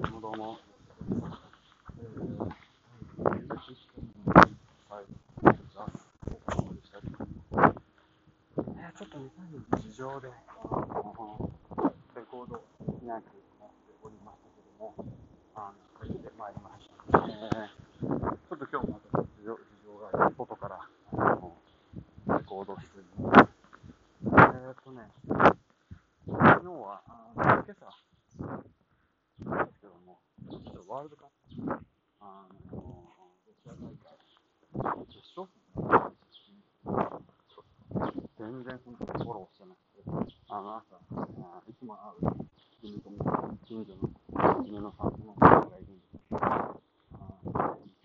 どうもどうも。え、えー、ちょっと、事情で、レコードできない。となっておりましたけども、あの、帰ってまい。りました。えー、ちょっと今日また事情事情があり外から、あの、レコード室に。えーっとね、昨日は、あの今朝、なんですけども、ちょっとワールドカップ、あの、ロシア大会、決勝全然そのフォローしてなくて、あの朝、あいつも会う犬と近所の犬の散歩の方がいるんですけど、今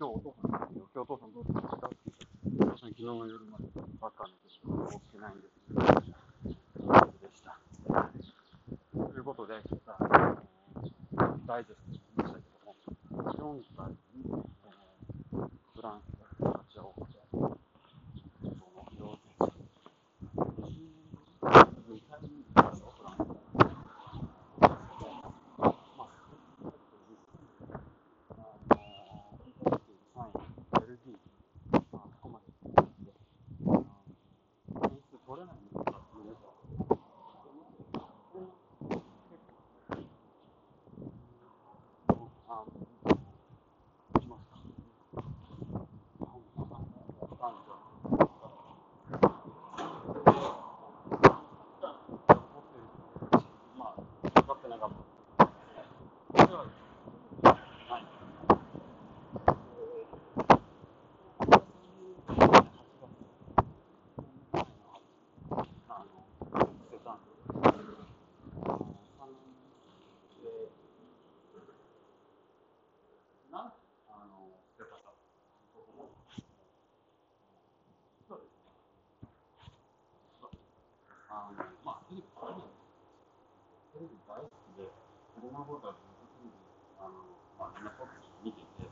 日お父さんですよ、今日お父さんどうしましたって言ったら、昨日の夜までばっか寝てて、起きてないんですけど、でした。ということで、ちょっとあのダイジェスト、4歳に、えーフランスが勝ち上がって、その両手、2回目ですよ、フランスが。まあ、あの、3位、ベルギー、まあ、ここまで行って、あの点数取れないんですかっていうと、あの、しました。まあ、分かってなかった。それははい。あの、捨てたんです。あの、三年で、な、あの、捨てたか。そうです。あの、まあ、テレビ大好きテレビ大好きで、子供の頃からずっとテレビ、あの、まあ、みんなそうです見てて、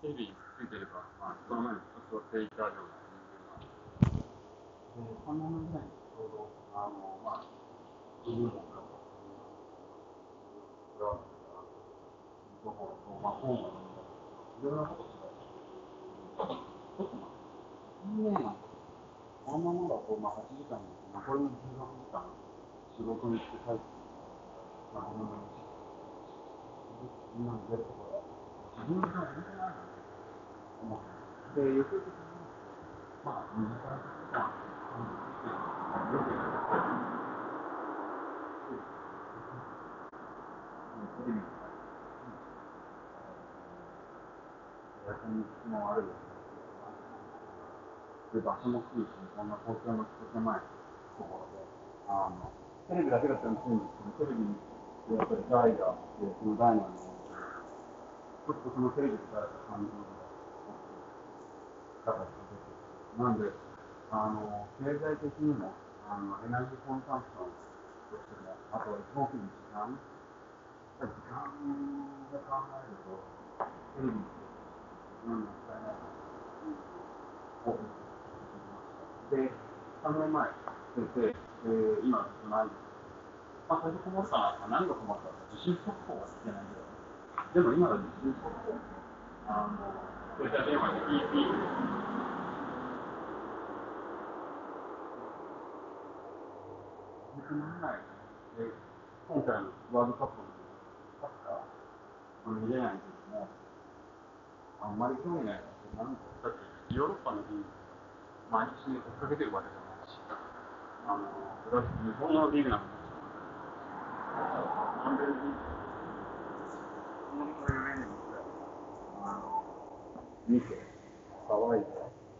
テレビついてれば、まあ、その前にずっとテイカーような人間なんで、で、3年ぐらいにちょうど、あの、まあ、犬も飼ったり、それは、どこ、まあ、本を読んだり、いろんなことしてたりして、ちょっと待って、いいねなんてこのままだと、まあ、8時間に、残りの16時間、仕事に行って帰ってで、よく、まあ、2時間、3時間、うん、よくやると、テレビとか、エアコンもあるよね。で、場所も来るし、こんな東京のとてもないところで、あの、テレビだけだったらしいんですけど、テレビに、やっぱり台があって、その台の上に、ちょっとそのテレビでされた感じの形が出て、なんで、あの、経済的にも、あの、エナジーコンサンプションとしても、あとは一番大きい時間、時間で考えると、テレビって、何も使えないなっていう方にで、3年前出て、で、今ずっとないです、まあ、最初困ったのは、何が困ったか、地震速報が聞けないぐらい。でも今の地震速報、あの、携帯電話で EP 本当に見ないで、今回のワールドカップのサッカー、見れないけども、あんまり興味ないなって、なんだだってヨーロッパのリーグ、毎日追っかけてるわけじゃないし、あの、日本のリーグなんで見て、騒いで、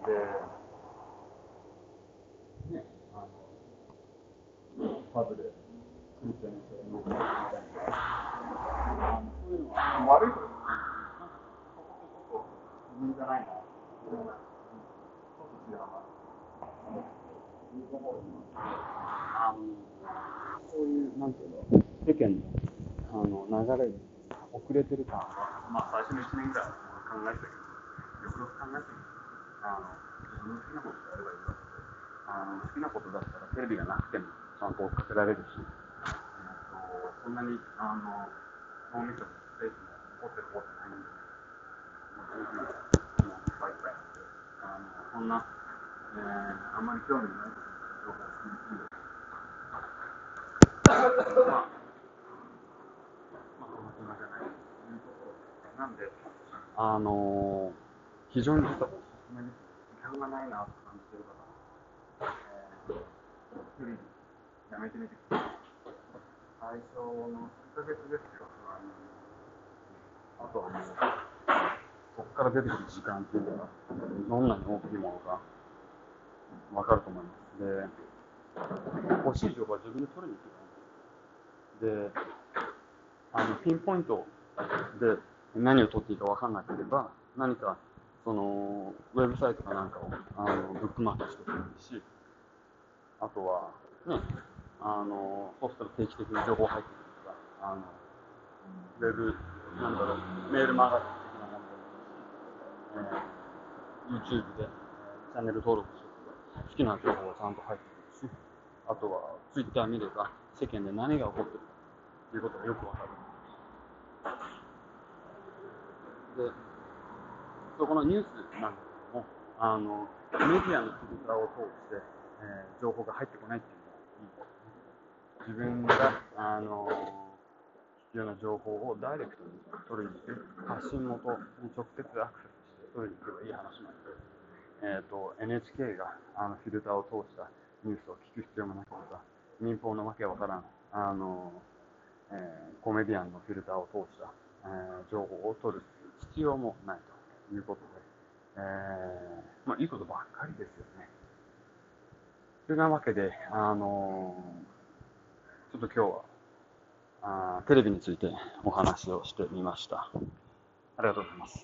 で、ね、あの、パブで、クリスチャンにして、僕もみたいな。そういうのは、悪いことですね。なんか、そこってちょっと、自分じゃないな。ちょっと違うな。あの、そういう、なんていうの、世間の、あの、流れに遅れてる感は、まあ、最初の1年ぐらいは考えてる。よくよく考えてる。あの、自分の好きなことやればいいわけで、あの、好きなことだったらテレビがなくても、ちゃんと追っかけられるし、えっと、そんなに、あの、脳みそのスペースも怒ってる方じゃないんで、もういっぱいいっぱいあって、あの、こんな、えー、あんまり興味ないことの情報を知りすぎる。まあ、まあ、こんな暇じゃないというところで、なんで、あのー、非常に。時間がないなと感じてる方、えー、一人やめてみてください。最初の数ヶ月ですよ、あのあとはもう、そこから出てくる時間っていうのが、どんなに大きいものか分かると思います。で、欲しい情報は自分で取りに行けばいいんです。で、あのピンポイントで何を取っていいか分かんなければ、何かそのウェブサイトかなんかをあのブックマークしておくいいし、あとは、ね、あの、そうしたら定期的に情報入ってくるとか、あの、ウェブ、なんだろう、メールマガジン的なものでもいいし、えー、YouTube でチャンネル登録しておけば、好きな情報がちゃんと入ってくるし、あとは Twitter 見れば、世間で何が起こってるかということがよくわかる。で、そこのニュースなんですけども、あの、メディアのフィルターを通して、えー、情報が入ってこないっていう自分が、あの必要な情報をダイレクトに取りに行く、発信元に直接アクセスして取りに行けばいい話なんで、えーと、NHK があのフィルターを通したニュースを聞く必要もなければ、民放のわけわからん、あのえー、コメディアンのフィルターを通した、えー、情報を取る必要もないということで、えー、まあ、いいことばっかりですよね。というわけで、あのーちょっと今日はあテレビについてお話をしてみました。ありがとうございます。